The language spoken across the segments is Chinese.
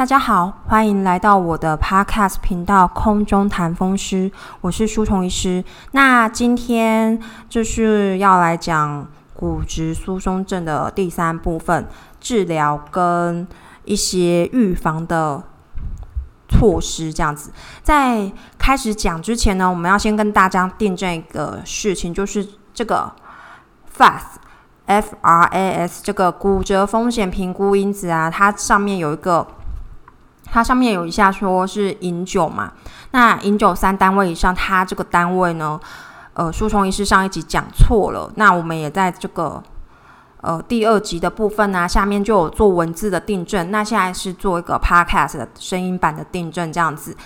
大家好，欢迎来到我的 Podcast 频道《空中谈风湿》，我是舒虫医师。那今天就是要来讲骨质疏松症的第三部分，治疗跟一些预防的措施。这样子，在开始讲之前呢，我们要先跟大家订正一个事情，就是这个 FAS。FRAS 这个骨折风险评估因子啊，它上面有一个，它上面有一下说是饮酒嘛，那饮酒三单位以上，它这个单位呢，呃，书虫医师上一集讲错了，那我们也在这个呃第二集的部分呢，下面就有做文字的订正，那现在是做一个 Podcast 的声音版的订正，这样子。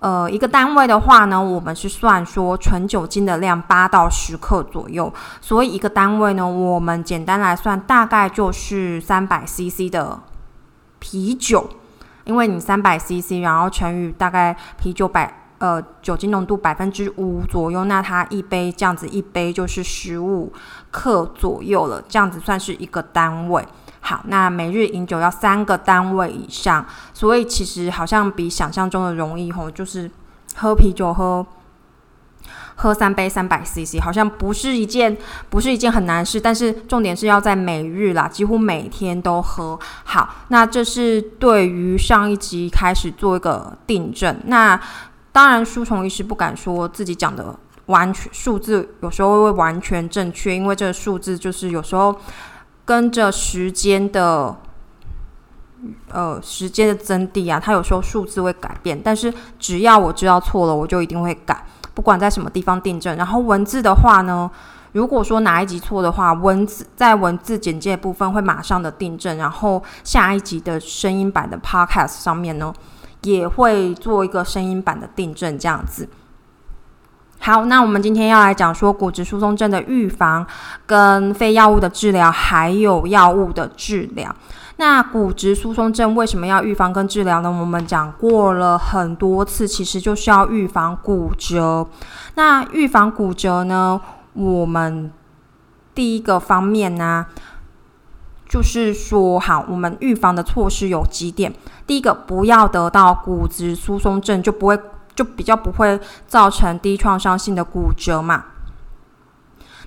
呃，一个单位的话呢，我们是算说纯酒精的量八到十克左右，所以一个单位呢，我们简单来算，大概就是三百 CC 的啤酒，因为你三百 CC，然后乘以大概啤酒百呃酒精浓度百分之五左右，那它一杯这样子一杯就是十五克左右了，这样子算是一个单位。好，那每日饮酒要三个单位以上，所以其实好像比想象中的容易吼，就是喝啤酒喝喝三杯三百 CC，好像不是一件不是一件很难事，但是重点是要在每日啦，几乎每天都喝。好，那这是对于上一集开始做一个订正。那当然，书虫医师不敢说自己讲的完全数字，有时候会完全正确，因为这个数字就是有时候。跟着时间的，呃，时间的增递啊，它有时候数字会改变，但是只要我知道错了，我就一定会改，不管在什么地方订正。然后文字的话呢，如果说哪一集错的话，文字在文字简介部分会马上的订正，然后下一集的声音版的 Podcast 上面呢，也会做一个声音版的订正，这样子。好，那我们今天要来讲说骨质疏松症的预防、跟非药物的治疗，还有药物的治疗。那骨质疏松症为什么要预防跟治疗呢？我们讲过了很多次，其实就是要预防骨折。那预防骨折呢，我们第一个方面呢，就是说，好，我们预防的措施有几点。第一个，不要得到骨质疏松症，就不会。就比较不会造成低创伤性的骨折嘛。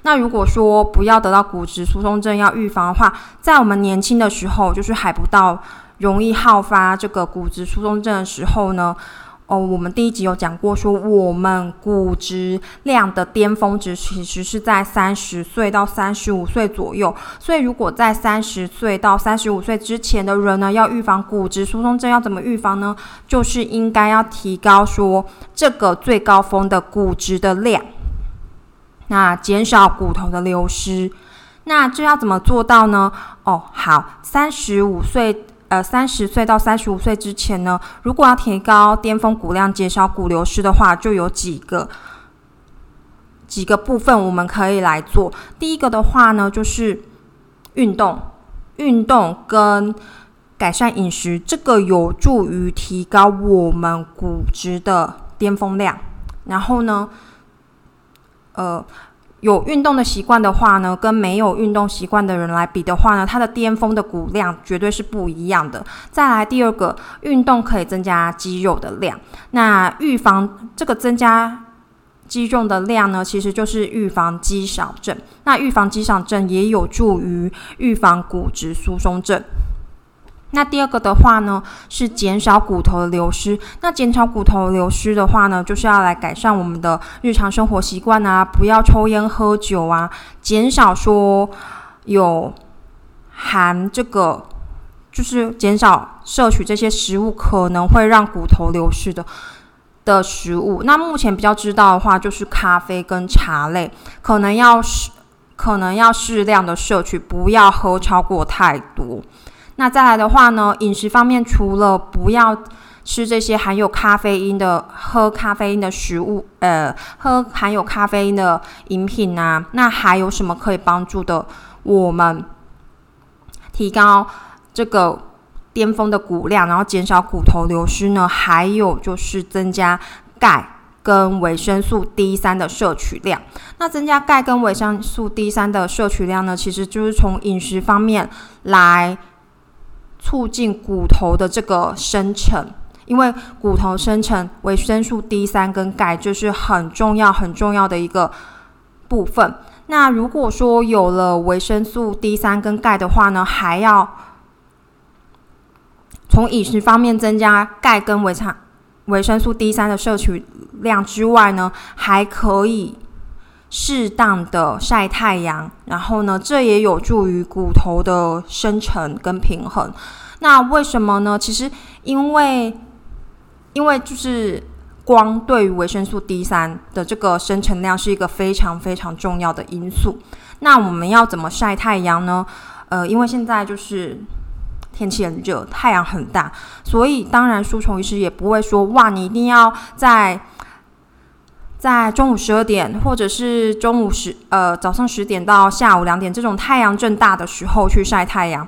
那如果说不要得到骨质疏松症，要预防的话，在我们年轻的时候，就是还不到容易好发这个骨质疏松症的时候呢。哦，我们第一集有讲过，说我们骨质量的巅峰值其实是在三十岁到三十五岁左右。所以，如果在三十岁到三十五岁之前的人呢，要预防骨质疏松症，要怎么预防呢？就是应该要提高说这个最高峰的骨质的量，那减少骨头的流失。那这要怎么做到呢？哦，好，三十五岁。呃，三十岁到三十五岁之前呢，如果要提高巅峰骨量、减少骨流失的话，就有几个几个部分我们可以来做。第一个的话呢，就是运动，运动跟改善饮食，这个有助于提高我们骨质的巅峰量。然后呢，呃。有运动的习惯的话呢，跟没有运动习惯的人来比的话呢，它的巅峰的骨量绝对是不一样的。再来第二个，运动可以增加肌肉的量。那预防这个增加肌肉的量呢，其实就是预防肌少症。那预防肌少症也有助于预防骨质疏松症。那第二个的话呢，是减少骨头的流失。那减少骨头流失的话呢，就是要来改善我们的日常生活习惯啊，不要抽烟喝酒啊，减少说有含这个，就是减少摄取这些食物可能会让骨头流失的的食物。那目前比较知道的话，就是咖啡跟茶类，可能要适可能要适量的摄取，不要喝超过太多。那再来的话呢，饮食方面除了不要吃这些含有咖啡因的、喝咖啡因的食物，呃，喝含有咖啡因的饮品啊，那还有什么可以帮助的？我们提高这个巅峰的骨量，然后减少骨头流失呢？还有就是增加钙跟维生素 D 三的摄取量。那增加钙跟维生素 D 三的摄取量呢，其实就是从饮食方面来。促进骨头的这个生成。因为骨头生成维生素 D 三跟钙就是很重要很重要的一个部分。那如果说有了维生素 D 三跟钙的话呢，还要从饮食方面增加钙跟维产维生素 D 三的摄取量之外呢，还可以适当的晒太阳，然后呢，这也有助于骨头的生成跟平衡。那为什么呢？其实因为因为就是光对于维生素 D 三的这个生成量是一个非常非常重要的因素。那我们要怎么晒太阳呢？呃，因为现在就是天气很热，太阳很大，所以当然书虫医师也不会说哇，你一定要在在中午十二点，或者是中午十呃早上十点到下午两点这种太阳正大的时候去晒太阳。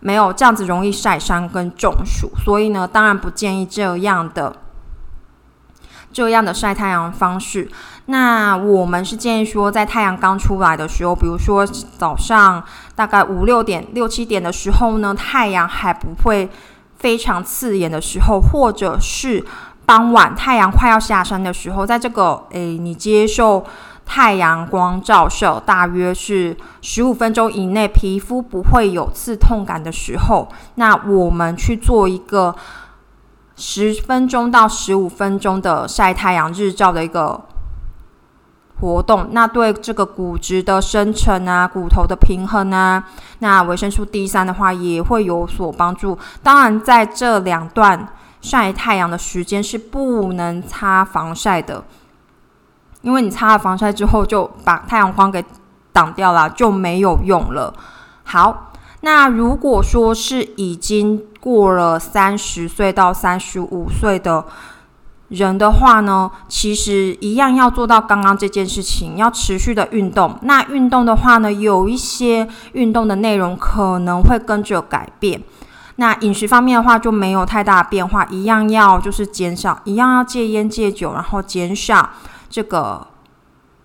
没有这样子容易晒伤跟中暑，所以呢，当然不建议这样的这样的晒太阳方式。那我们是建议说，在太阳刚出来的时候，比如说早上大概五六点、六七点的时候呢，太阳还不会非常刺眼的时候，或者是傍晚太阳快要下山的时候，在这个诶，你接受。太阳光照射大约是十五分钟以内，皮肤不会有刺痛感的时候，那我们去做一个十分钟到十五分钟的晒太阳日照的一个活动，那对这个骨质的生成啊、骨头的平衡啊，那维生素 D 三的话也会有所帮助。当然，在这两段晒太阳的时间是不能擦防晒的。因为你擦了防晒之后，就把太阳光给挡掉了，就没有用了。好，那如果说是已经过了三十岁到三十五岁的人的话呢，其实一样要做到刚刚这件事情，要持续的运动。那运动的话呢，有一些运动的内容可能会跟着改变。那饮食方面的话，就没有太大变化，一样要就是减少，一样要戒烟戒酒，然后减少。这个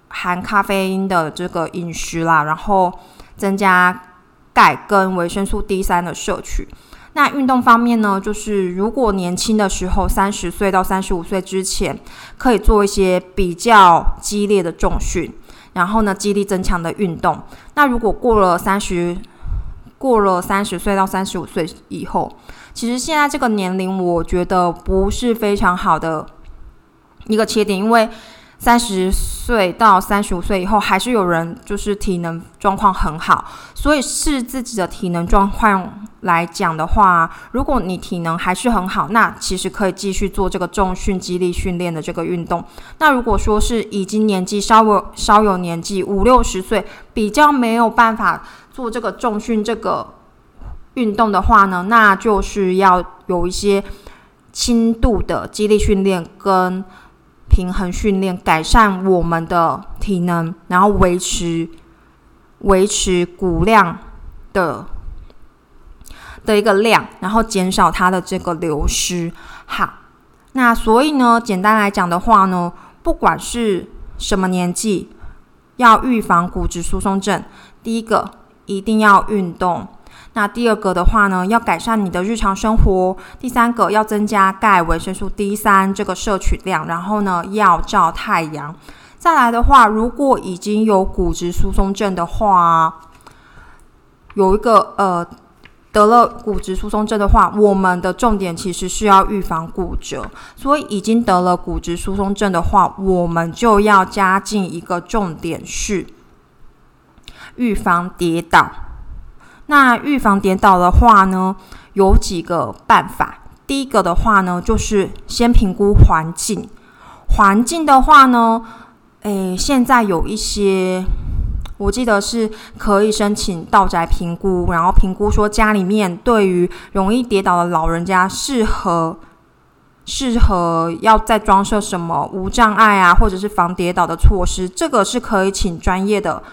含咖啡因的这个饮食啦，然后增加钙跟维生素 D 三的摄取。那运动方面呢，就是如果年轻的时候，三十岁到三十五岁之前，可以做一些比较激烈的重训，然后呢，肌力增强的运动。那如果过了三十，过了三十岁到三十五岁以后，其实现在这个年龄，我觉得不是非常好的一个切点，因为。三十岁到三十五岁以后，还是有人就是体能状况很好，所以是自己的体能状况来讲的话，如果你体能还是很好，那其实可以继续做这个重训、肌力训练的这个运动。那如果说是已经年纪稍微稍有年纪，五六十岁，比较没有办法做这个重训这个运动的话呢，那就是要有一些轻度的肌力训练跟。平衡训练，改善我们的体能，然后维持维持骨量的的一个量，然后减少它的这个流失。好，那所以呢，简单来讲的话呢，不管是什么年纪，要预防骨质疏松症，第一个一定要运动。那第二个的话呢，要改善你的日常生活；第三个要增加钙、维生素 D 三这个摄取量，然后呢要照太阳。再来的话，如果已经有骨质疏松症的话，有一个呃得了骨质疏松症的话，我们的重点其实是要预防骨折。所以已经得了骨质疏松症的话，我们就要加进一个重点是预防跌倒。那预防跌倒的话呢，有几个办法。第一个的话呢，就是先评估环境。环境的话呢，诶，现在有一些，我记得是可以申请道宅评估，然后评估说家里面对于容易跌倒的老人家，适合适合要再装设什么无障碍啊，或者是防跌倒的措施。这个是可以请专业的。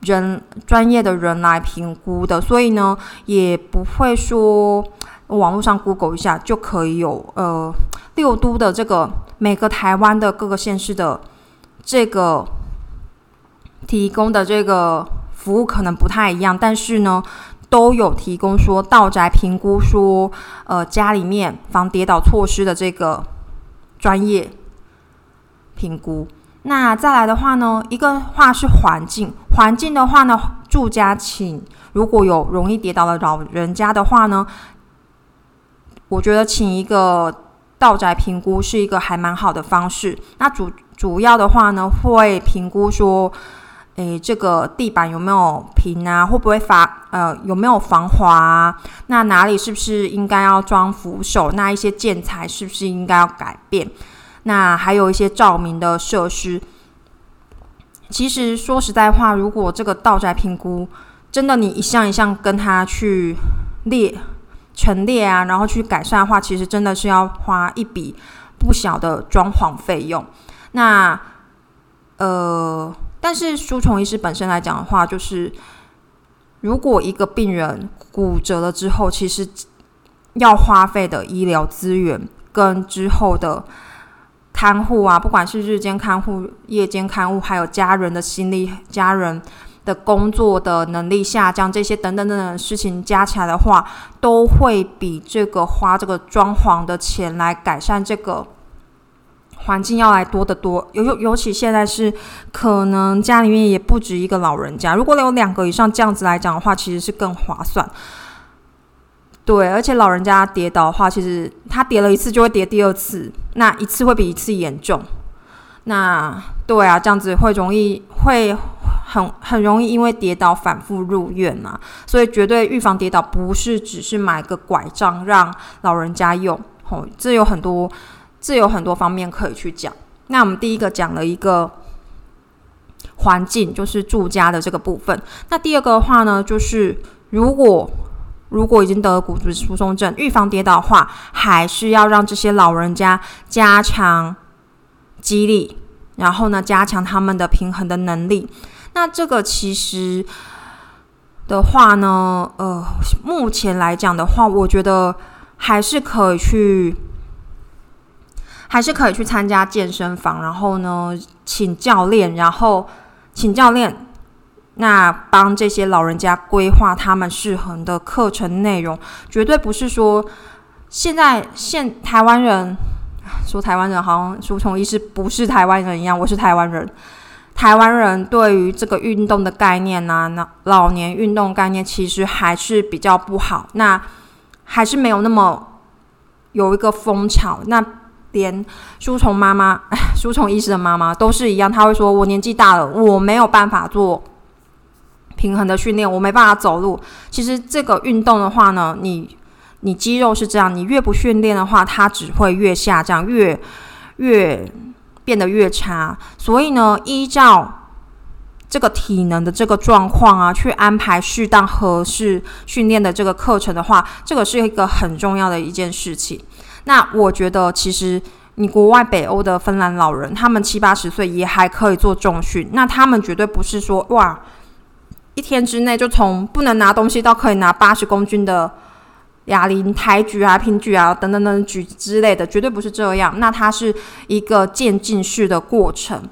人专业的人来评估的，所以呢，也不会说网络上 Google 一下就可以有。呃，六都的这个每个台湾的各个县市的这个提供的这个服务可能不太一样，但是呢，都有提供说道宅评估说，呃，家里面防跌倒措施的这个专业评估。那再来的话呢，一个话是环境，环境的话呢，住家请如果有容易跌倒的老人家的话呢，我觉得请一个道宅评估是一个还蛮好的方式。那主主要的话呢，会评估说。诶，这个地板有没有平啊？会不会发呃有没有防滑？那哪里是不是应该要装扶手？那一些建材是不是应该要改变？那还有一些照明的设施。其实说实在话，如果这个道宅评估真的你一项一项跟他去列陈列啊，然后去改善的话，其实真的是要花一笔不小的装潢费用。那呃。但是书虫医师本身来讲的话，就是如果一个病人骨折了之后，其实要花费的医疗资源跟之后的看护啊，不管是日间看护、夜间看护，还有家人的心力、家人的工作的能力下降，这些等等等等事情加起来的话，都会比这个花这个装潢的钱来改善这个。环境要来多得多，尤尤尤其现在是可能家里面也不止一个老人家，如果有两个以上这样子来讲的话，其实是更划算。对，而且老人家跌倒的话，其实他跌了一次就会跌第二次，那一次会比一次严重。那对啊，这样子会容易会很很容易因为跌倒反复入院啊，所以绝对预防跌倒不是只是买个拐杖让老人家用，哦，这有很多。这有很多方面可以去讲。那我们第一个讲了一个环境，就是住家的这个部分。那第二个的话呢，就是如果如果已经得了骨质疏松症，预防跌倒的话，还是要让这些老人家加强肌力，然后呢，加强他们的平衡的能力。那这个其实的话呢，呃，目前来讲的话，我觉得还是可以去。还是可以去参加健身房，然后呢，请教练，然后请教练，那帮这些老人家规划他们适合的课程内容，绝对不是说现在现台湾人说台湾人好像书虫医师不是台湾人一样，我是台湾人，台湾人对于这个运动的概念呢，那老年运动概念其实还是比较不好，那还是没有那么有一个风潮，那。连书虫妈妈、书虫医师的妈妈都是一样，他会说：“我年纪大了，我没有办法做平衡的训练，我没办法走路。”其实这个运动的话呢，你你肌肉是这样，你越不训练的话，它只会越下降，越越变得越差。所以呢，依照这个体能的这个状况啊，去安排适当合适训练的这个课程的话，这个是一个很重要的一件事情。那我觉得，其实你国外北欧的芬兰老人，他们七八十岁也还可以做重训。那他们绝对不是说哇，一天之内就从不能拿东西到可以拿八十公斤的哑铃抬举啊、平举啊等等等举之类的，绝对不是这样。那它是一个渐进式的过程。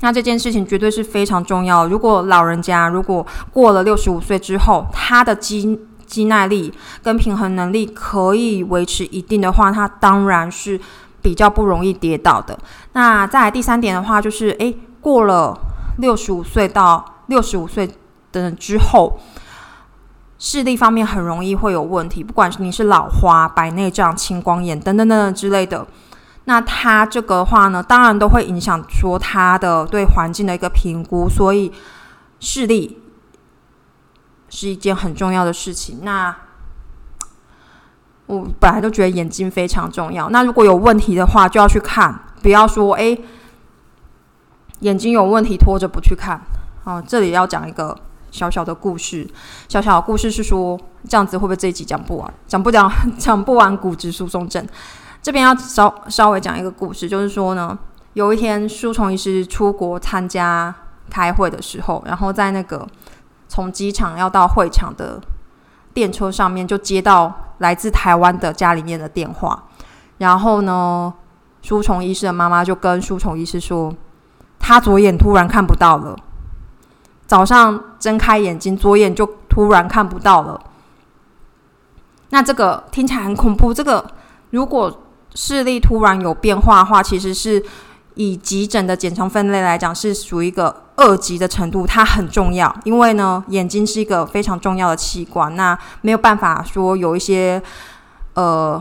那这件事情绝对是非常重要。如果老人家如果过了六十五岁之后，他的肌肌耐力跟平衡能力可以维持一定的话，他当然是比较不容易跌倒的。那再来第三点的话，就是诶，过了六十五岁到六十五岁等之后，视力方面很容易会有问题，不管是你是老花、白内障、青光眼等等等等之类的。那它这个话呢，当然都会影响说它的对环境的一个评估，所以视力。是一件很重要的事情。那我本来就觉得眼睛非常重要。那如果有问题的话，就要去看，不要说哎，眼睛有问题拖着不去看。哦，这里要讲一个小小的故事。小小的故事是说，这样子会不会这一集讲不完？讲不讲 讲不完骨质疏松症？这边要稍稍微讲一个故事，就是说呢，有一天书虫医师出国参加开会的时候，然后在那个。从机场要到会场的电车上面，就接到来自台湾的家里面的电话。然后呢，书虫医师的妈妈就跟书虫医师说，他左眼突然看不到了。早上睁开眼睛，左眼就突然看不到了。那这个听起来很恐怖。这个如果视力突然有变化的话，其实是以急诊的检查分类来讲，是属于一个二级的程度，它很重要。因为呢，眼睛是一个非常重要的器官，那没有办法说有一些呃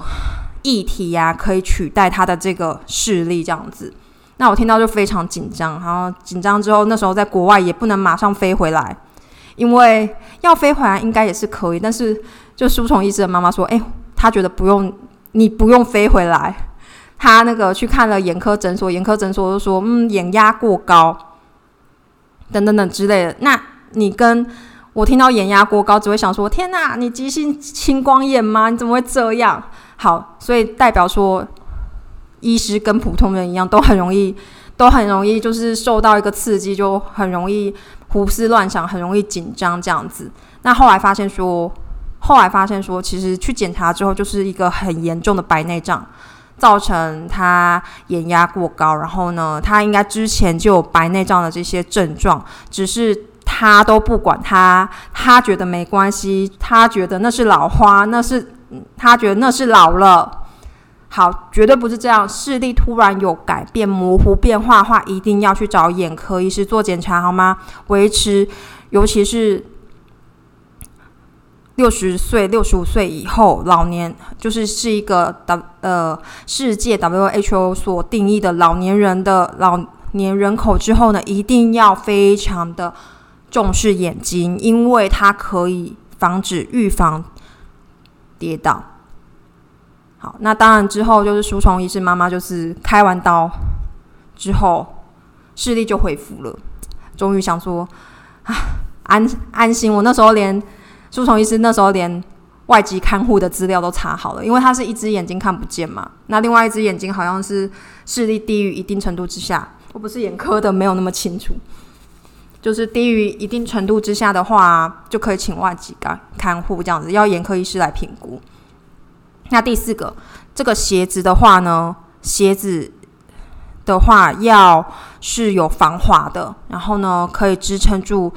议题呀，可以取代它的这个视力这样子。那我听到就非常紧张，然后紧张之后，那时候在国外也不能马上飞回来，因为要飞回来应该也是可以，但是就书虫医师的妈妈说，哎，他觉得不用，你不用飞回来，他那个去看了眼科诊所，眼科诊所就说，嗯，眼压过高，等等等之类的。那你跟我听到眼压过高，只会想说，天哪，你急性青光眼吗？你怎么会这样？好，所以代表说。医师跟普通人一样，都很容易，都很容易，就是受到一个刺激，就很容易胡思乱想，很容易紧张这样子。那后来发现说，后来发现说，其实去检查之后，就是一个很严重的白内障，造成他眼压过高。然后呢，他应该之前就有白内障的这些症状，只是他都不管他，他觉得没关系，他觉得那是老花，那是他觉得那是老了。好，绝对不是这样。视力突然有改变、模糊变化的话，一定要去找眼科医师做检查，好吗？维持，尤其是六十岁、六十五岁以后，老年就是是一个 W 呃世界 WHO 所定义的老年人的老年人口之后呢，一定要非常的重视眼睛，因为它可以防止、预防跌倒。那当然之后就是书虫医师妈妈就是开完刀之后视力就恢复了，终于想说啊安安心。我那时候连书虫医师那时候连外籍看护的资料都查好了，因为他是一只眼睛看不见嘛，那另外一只眼睛好像是视力低于一定程度之下，我不是眼科的，没有那么清楚。就是低于一定程度之下的话，就可以请外籍看看护这样子，要眼科医师来评估。那第四个，这个鞋子的话呢，鞋子的话要是有防滑的，然后呢可以支撑住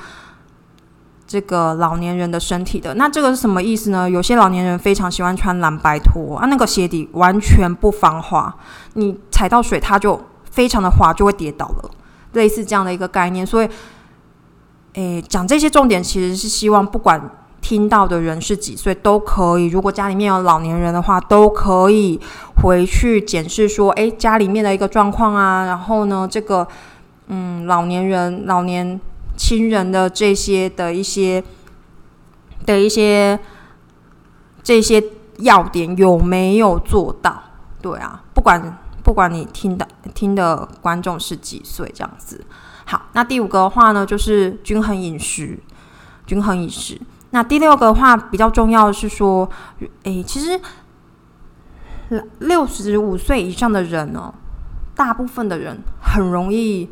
这个老年人的身体的。那这个是什么意思呢？有些老年人非常喜欢穿蓝白拖啊，那个鞋底完全不防滑，你踩到水它就非常的滑，就会跌倒了，类似这样的一个概念。所以，诶，讲这些重点其实是希望不管。听到的人是几岁都可以，如果家里面有老年人的话，都可以回去检视说，诶，家里面的一个状况啊，然后呢，这个嗯，老年人、老年亲人的这些的一些的一些这些要点有没有做到？对啊，不管不管你听的听的观众是几岁，这样子。好，那第五个的话呢，就是均衡饮食，均衡饮食。那第六个话比较重要的是说，诶，其实六十五岁以上的人呢，大部分的人很容易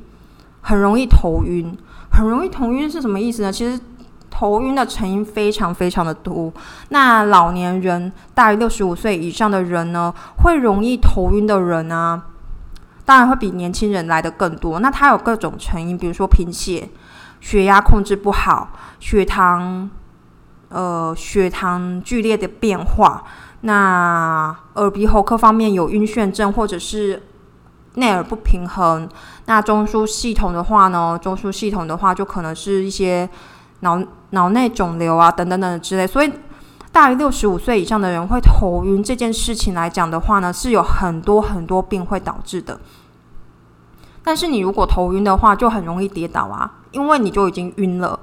很容易头晕，很容易头晕是什么意思呢？其实头晕的成因非常非常的多。那老年人大于六十五岁以上的人呢，会容易头晕的人呢，当然会比年轻人来的更多。那它有各种成因，比如说贫血、血压控制不好、血糖。呃，血糖剧烈的变化，那耳鼻喉科方面有晕眩症，或者是内耳不平衡。那中枢系统的话呢，中枢系统的话就可能是一些脑脑内肿瘤啊，等等等之类。所以，大于六十五岁以上的人会头晕这件事情来讲的话呢，是有很多很多病会导致的。但是你如果头晕的话，就很容易跌倒啊，因为你就已经晕了。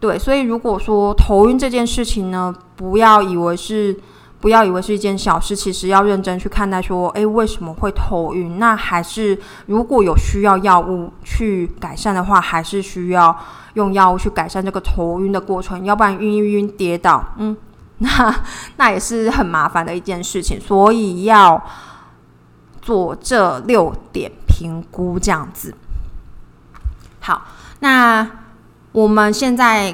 对，所以如果说头晕这件事情呢，不要以为是不要以为是一件小事，其实要认真去看待。说，诶，为什么会头晕？那还是如果有需要药物去改善的话，还是需要用药物去改善这个头晕的过程。要不然晕一晕跌倒，嗯，那那也是很麻烦的一件事情。所以要做这六点评估，这样子。好，那。我们现在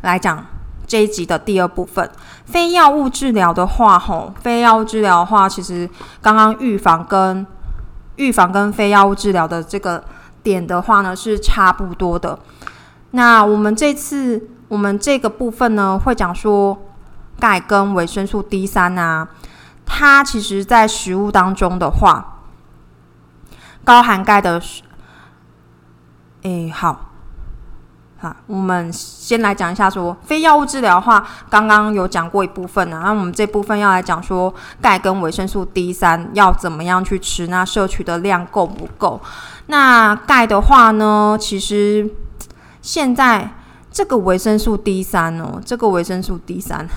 来讲这一集的第二部分，非药物治疗的话，吼，非药物治疗的话，其实刚刚预防跟预防跟非药物治疗的这个点的话呢，是差不多的。那我们这次我们这个部分呢，会讲说钙跟维生素 D 三啊，它其实在食物当中的话，高含钙的，诶，好。好，我们先来讲一下说非药物治疗的话，刚刚有讲过一部分呢。那我们这部分要来讲说钙跟维生素 D 三要怎么样去吃，那摄取的量够不够？那钙的话呢，其实现在这个维生素 D 三哦，这个维生素 D 三，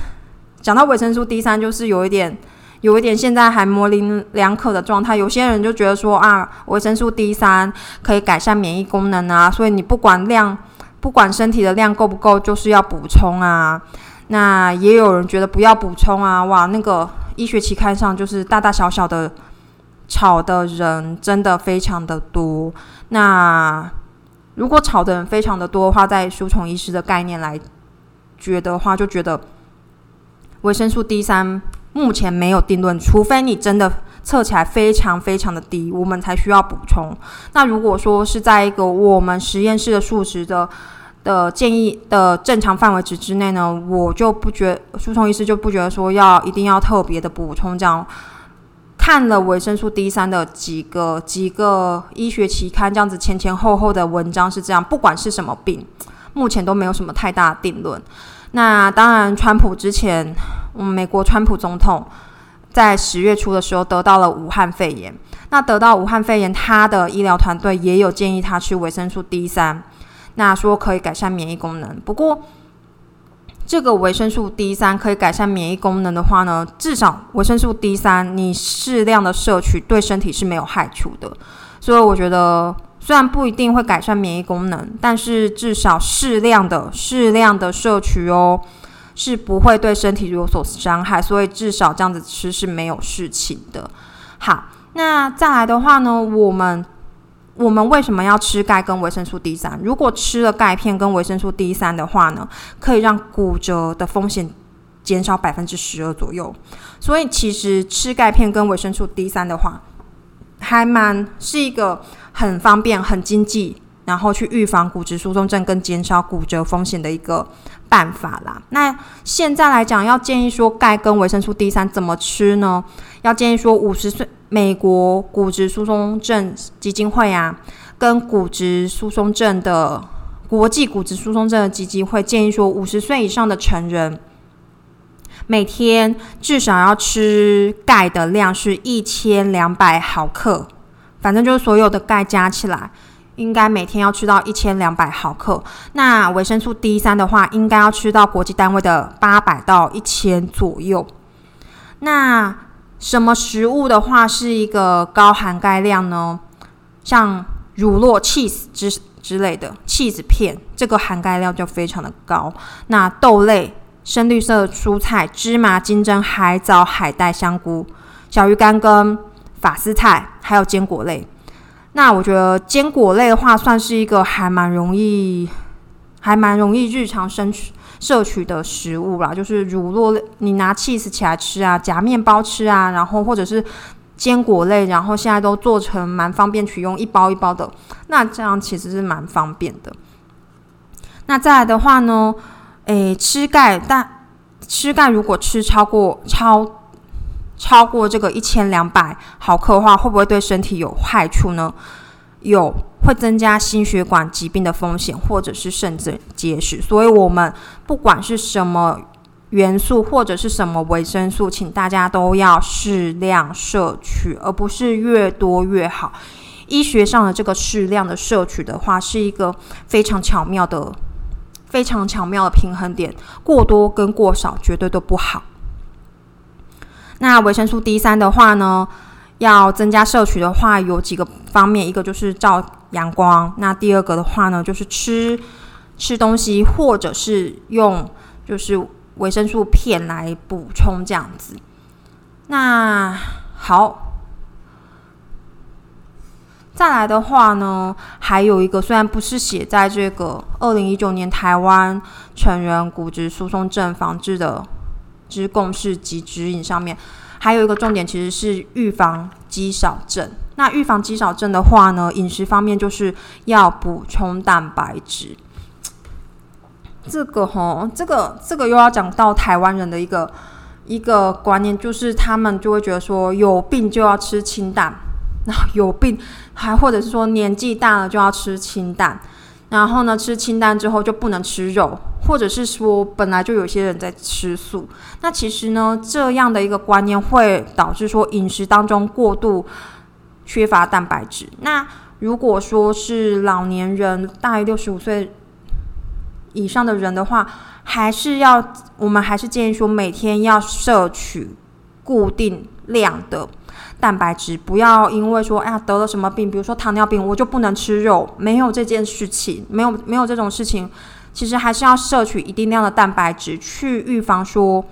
讲到维生素 D 三，就是有一点有一点现在还模棱两可的状态。有些人就觉得说啊，维生素 D 三可以改善免疫功能啊，所以你不管量。不管身体的量够不够，就是要补充啊。那也有人觉得不要补充啊。哇，那个医学期刊上就是大大小小的吵的人真的非常的多。那如果吵的人非常的多的话，在书虫医师的概念来觉得话，就觉得维生素 D 三目前没有定论，除非你真的。测起来非常非常的低，我们才需要补充。那如果说是在一个我们实验室的数值的的建议的正常范围值之内呢，我就不觉输虫医师就不觉得说要一定要特别的补充。这样看了维生素 D 三的几个几个医学期刊，这样子前前后后的文章是这样，不管是什么病，目前都没有什么太大的定论。那当然，川普之前，嗯，美国川普总统。在十月初的时候得到了武汉肺炎，那得到武汉肺炎，他的医疗团队也有建议他吃维生素 D 三，那说可以改善免疫功能。不过，这个维生素 D 三可以改善免疫功能的话呢，至少维生素 D 三你适量的摄取对身体是没有害处的。所以我觉得，虽然不一定会改善免疫功能，但是至少适量的适量的摄取哦。是不会对身体有所伤害，所以至少这样子吃是没有事情的。好，那再来的话呢，我们我们为什么要吃钙跟维生素 D 三？如果吃了钙片跟维生素 D 三的话呢，可以让骨折的风险减少百分之十二左右。所以其实吃钙片跟维生素 D 三的话，还蛮是一个很方便、很经济。然后去预防骨质疏松症跟减少骨折风险的一个办法啦。那现在来讲，要建议说钙跟维生素 D 三怎么吃呢？要建议说五十岁美国骨质疏松症基金会啊，跟骨质疏松症的国际骨质疏松症的基金会建议说，五十岁以上的成人每天至少要吃钙的量是一千两百毫克，反正就是所有的钙加起来。应该每天要吃到一千两百毫克。那维生素 D 三的话，应该要吃到国际单位的八百到一千左右。那什么食物的话是一个高含钙量呢？像乳酪、cheese 之之类的 cheese 片，这个含钙量就非常的高。那豆类、深绿色蔬菜、芝麻、金针、海藻、海带、香菇、小鱼干跟法斯菜，还有坚果类。那我觉得坚果类的话，算是一个还蛮容易、还蛮容易日常摄取摄取的食物啦。就是乳酪，你拿 cheese 起来吃啊，夹面包吃啊，然后或者是坚果类，然后现在都做成蛮方便取用，一包一包的。那这样其实是蛮方便的。那再来的话呢，诶，吃钙，但吃钙如果吃超过超。超过这个一千两百毫克的话，会不会对身体有害处呢？有，会增加心血管疾病的风险，或者是肾子结石。所以，我们不管是什么元素或者是什么维生素，请大家都要适量摄取，而不是越多越好。医学上的这个适量的摄取的话，是一个非常巧妙的、非常巧妙的平衡点。过多跟过少绝对都不好。那维生素 D 三的话呢，要增加摄取的话，有几个方面，一个就是照阳光，那第二个的话呢，就是吃吃东西，或者是用就是维生素片来补充这样子。那好，再来的话呢，还有一个，虽然不是写在这个二零一九年台湾成人骨质疏松症防治的。之共识及指引上面，还有一个重点，其实是预防肌少症。那预防肌少症的话呢，饮食方面就是要补充蛋白质。这个吼，这个这个又要讲到台湾人的一个一个观念，就是他们就会觉得说有病就要吃清淡，然后有病还或者是说年纪大了就要吃清淡，然后呢吃清淡之后就不能吃肉，或者是说本来就有些人在吃素，那其实呢这样的一个观念会导致说饮食当中过度缺乏蛋白质。那如果说是老年人大于六十五岁。以上的人的话，还是要我们还是建议说，每天要摄取固定量的蛋白质，不要因为说哎呀得了什么病，比如说糖尿病，我就不能吃肉，没有这件事情，没有没有这种事情，其实还是要摄取一定量的蛋白质，去预防说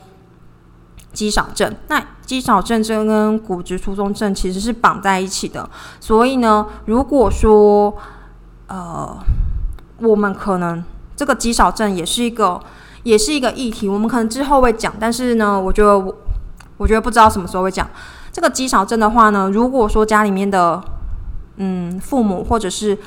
肌少症。那肌少症症跟骨质疏松症其实是绑在一起的，所以呢，如果说呃，我们可能。这个肌少症也是一个，也是一个议题。我们可能之后会讲，但是呢，我觉得我，我觉得不知道什么时候会讲这个肌少症的话呢。如果说家里面的，嗯，父母或者是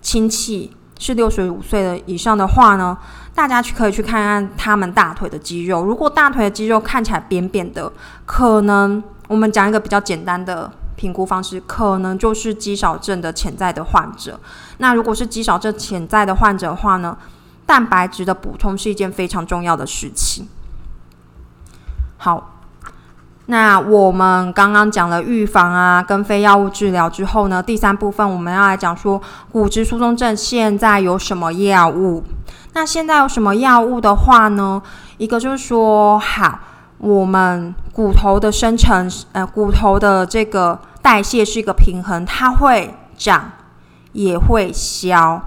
亲戚是六十五岁的以上的话呢，大家去可以去看看他们大腿的肌肉。如果大腿的肌肉看起来扁扁的，可能我们讲一个比较简单的评估方式，可能就是肌少症的潜在的患者。那如果是肌少症潜在的患者的话呢？蛋白质的补充是一件非常重要的事情。好，那我们刚刚讲了预防啊，跟非药物治疗之后呢，第三部分我们要来讲说骨质疏松症现在有什么药物？那现在有什么药物的话呢？一个就是说，好，我们骨头的生成，呃，骨头的这个代谢是一个平衡，它会长也会消，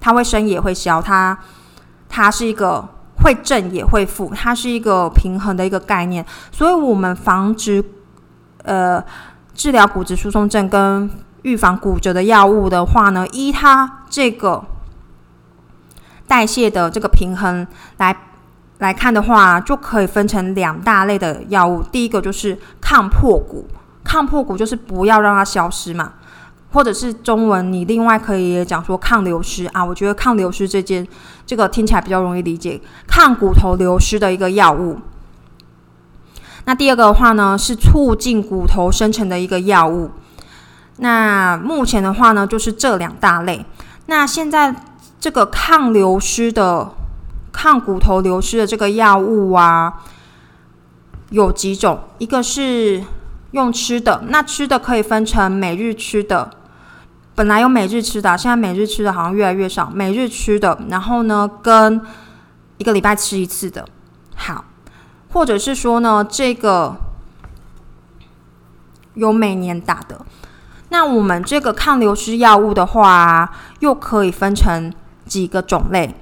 它会生也会消，它。它是一个会正也会负，它是一个平衡的一个概念，所以我们防止呃治疗骨质疏松症跟预防骨折的药物的话呢，依它这个代谢的这个平衡来来看的话，就可以分成两大类的药物。第一个就是抗破骨，抗破骨就是不要让它消失嘛。或者是中文，你另外可以讲说抗流失啊。我觉得抗流失这件，这个听起来比较容易理解，抗骨头流失的一个药物。那第二个的话呢，是促进骨头生成的一个药物。那目前的话呢，就是这两大类。那现在这个抗流失的、抗骨头流失的这个药物啊，有几种，一个是用吃的，那吃的可以分成每日吃的。本来有每日吃的，现在每日吃的好像越来越少。每日吃的，然后呢，跟一个礼拜吃一次的，好，或者是说呢，这个有每年打的。那我们这个抗流失药物的话，又可以分成几个种类。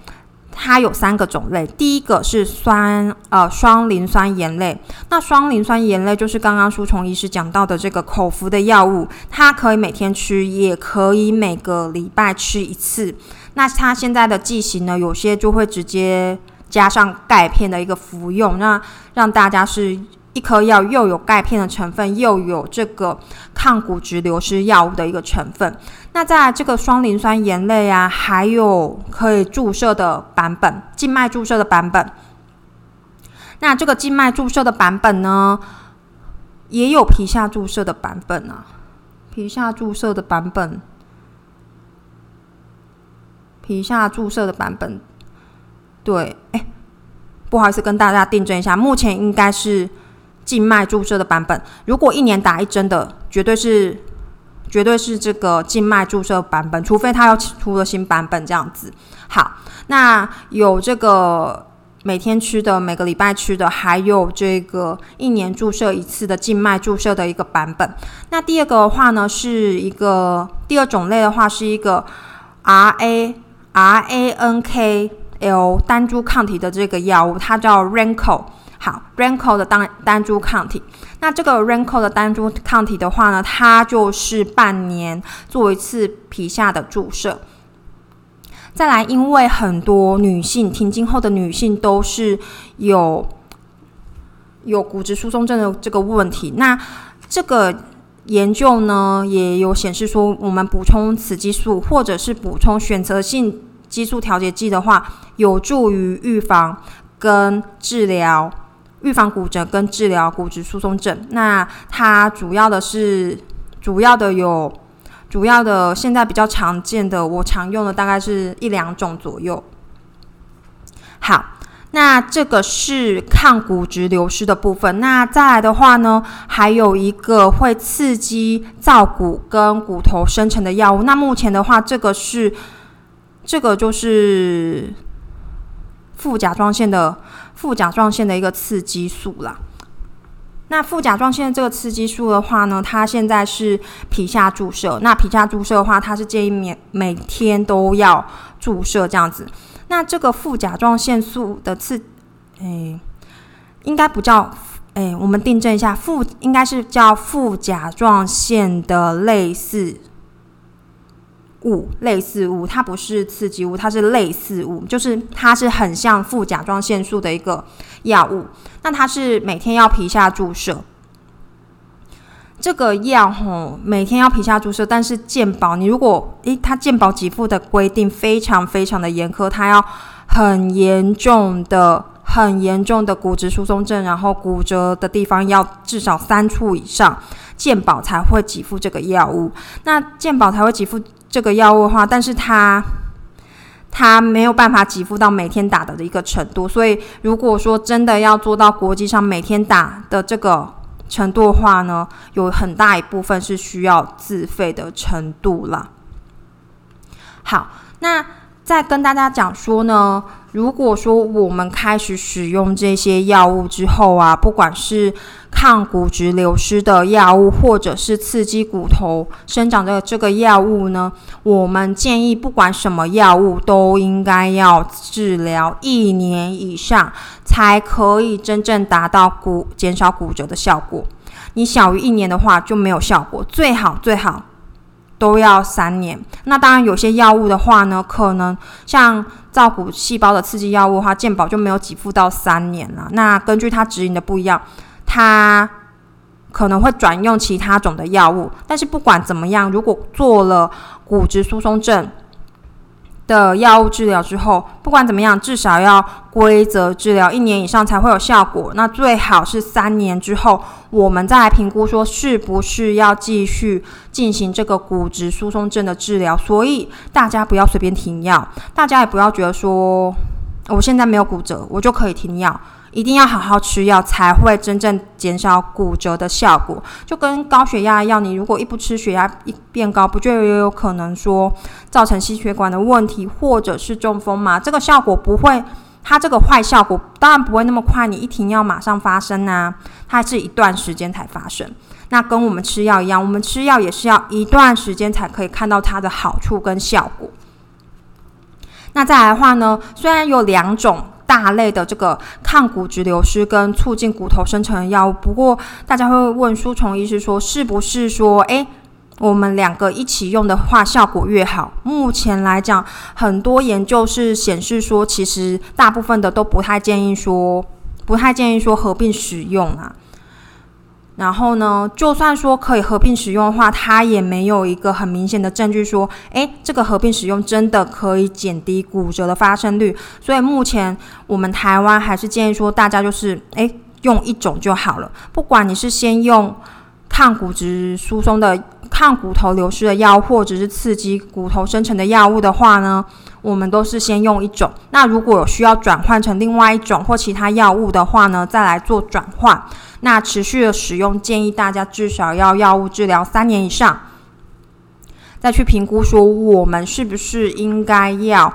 它有三个种类，第一个是酸呃双磷酸盐类，那双磷酸盐类就是刚刚书虫医师讲到的这个口服的药物，它可以每天吃，也可以每个礼拜吃一次。那它现在的剂型呢，有些就会直接加上钙片的一个服用，那让大家是。一颗药又有钙片的成分，又有这个抗骨质流失药物的一个成分。那在这个双磷酸盐类啊，还有可以注射的版本，静脉注射的版本。那这个静脉注射的版本呢，也有皮下注射的版本啊。皮下注射的版本，皮下注射的版本，对，哎，不好意思，跟大家订正一下，目前应该是。静脉注射的版本，如果一年打一针的，绝对是，绝对是这个静脉注射版本，除非他要出了新版本这样子。好，那有这个每天吃的、每个礼拜吃的，还有这个一年注射一次的静脉注射的一个版本。那第二个的话呢，是一个第二种类的话，是一个 R A R A N K L 单株抗体的这个药物，它叫 Ranco。好，Ranco 的单单株抗体，那这个 Ranco 的单株抗体的话呢，它就是半年做一次皮下的注射。再来，因为很多女性停经后的女性都是有有骨质疏松症的这个问题，那这个研究呢也有显示说，我们补充雌激素或者是补充选择性激素调节剂的话，有助于预防跟治疗预防骨折跟治疗骨质疏松症。那它主要的是主要的有主要的现在比较常见的，我常用的大概是一两种左右。好。那这个是抗骨质流失的部分。那再来的话呢，还有一个会刺激造骨跟骨头生成的药物。那目前的话，这个是这个就是副甲状腺的副甲状腺的一个刺激素啦。那副甲状腺这个刺激素的话呢，它现在是皮下注射。那皮下注射的话，它是建议每每天都要注射这样子。那这个副甲状腺素的刺，哎，应该不叫，哎，我们订正一下，副应该是叫副甲状腺的类似物，类似物，它不是刺激物，它是类似物，就是它是很像副甲状腺素的一个药物。那它是每天要皮下注射。这个药吼每天要皮下注射，但是健保你如果诶，它健保给付的规定非常非常的严苛，它要很严重的、很严重的骨质疏松症，然后骨折的地方要至少三处以上，健保才会给付这个药物。那健保才会给付这个药物的话，但是它它没有办法给付到每天打的一个程度，所以如果说真的要做到国际上每天打的这个。程度的话呢，有很大一部分是需要自费的程度了。好，那再跟大家讲说呢，如果说我们开始使用这些药物之后啊，不管是抗骨质流失的药物，或者是刺激骨头生长的这个药物呢，我们建议不管什么药物都应该要治疗一年以上。才可以真正达到骨减少骨折的效果。你小于一年的话就没有效果，最好最好都要三年。那当然有些药物的话呢，可能像造骨细胞的刺激药物的话，健保就没有给付到三年了。那根据它指引的不一样，它可能会转用其他种的药物。但是不管怎么样，如果做了骨质疏松症，的药物治疗之后，不管怎么样，至少要规则治疗一年以上才会有效果。那最好是三年之后，我们再来评估说是不是要继续进行这个骨质疏松症的治疗。所以大家不要随便停药，大家也不要觉得说我现在没有骨折，我就可以停药。一定要好好吃药，才会真正减少骨折的效果。就跟高血压一样，你如果一不吃，血压一变高，不就也有可能说造成心血管的问题，或者是中风吗？这个效果不会，它这个坏效果当然不会那么快，你一停药马上发生啊，它是一段时间才发生。那跟我们吃药一样，我们吃药也是要一段时间才可以看到它的好处跟效果。那再来的话呢，虽然有两种。大类的这个抗骨质流失跟促进骨头生成的药物，不过大家会问舒虫医师说，是不是说，诶，我们两个一起用的话效果越好？目前来讲，很多研究是显示说，其实大部分的都不太建议说，不太建议说合并使用啊。然后呢，就算说可以合并使用的话，它也没有一个很明显的证据说，诶，这个合并使用真的可以减低骨折的发生率。所以目前我们台湾还是建议说，大家就是诶，用一种就好了。不管你是先用抗骨质疏松的、抗骨头流失的药，或者是刺激骨头生成的药物的话呢，我们都是先用一种。那如果有需要转换成另外一种或其他药物的话呢，再来做转换。那持续的使用，建议大家至少要药物治疗三年以上，再去评估说我们是不是应该要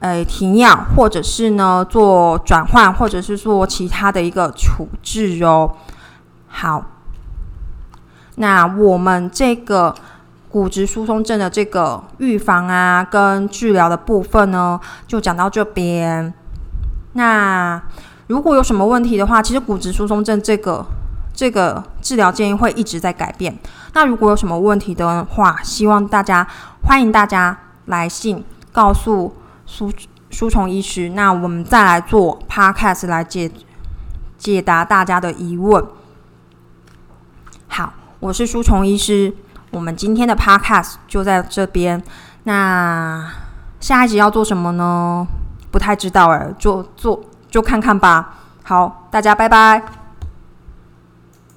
呃停药，或者是呢做转换，或者是做其他的一个处置哦。好，那我们这个骨质疏松症的这个预防啊跟治疗的部分呢，就讲到这边。那。如果有什么问题的话，其实骨质疏松症这个这个治疗建议会一直在改变。那如果有什么问题的话，希望大家欢迎大家来信告诉舒舒虫医师，那我们再来做 podcast 来解解答大家的疑问。好，我是舒虫医师，我们今天的 podcast 就在这边。那下一集要做什么呢？不太知道哎，做做就看看吧。好，大家拜拜。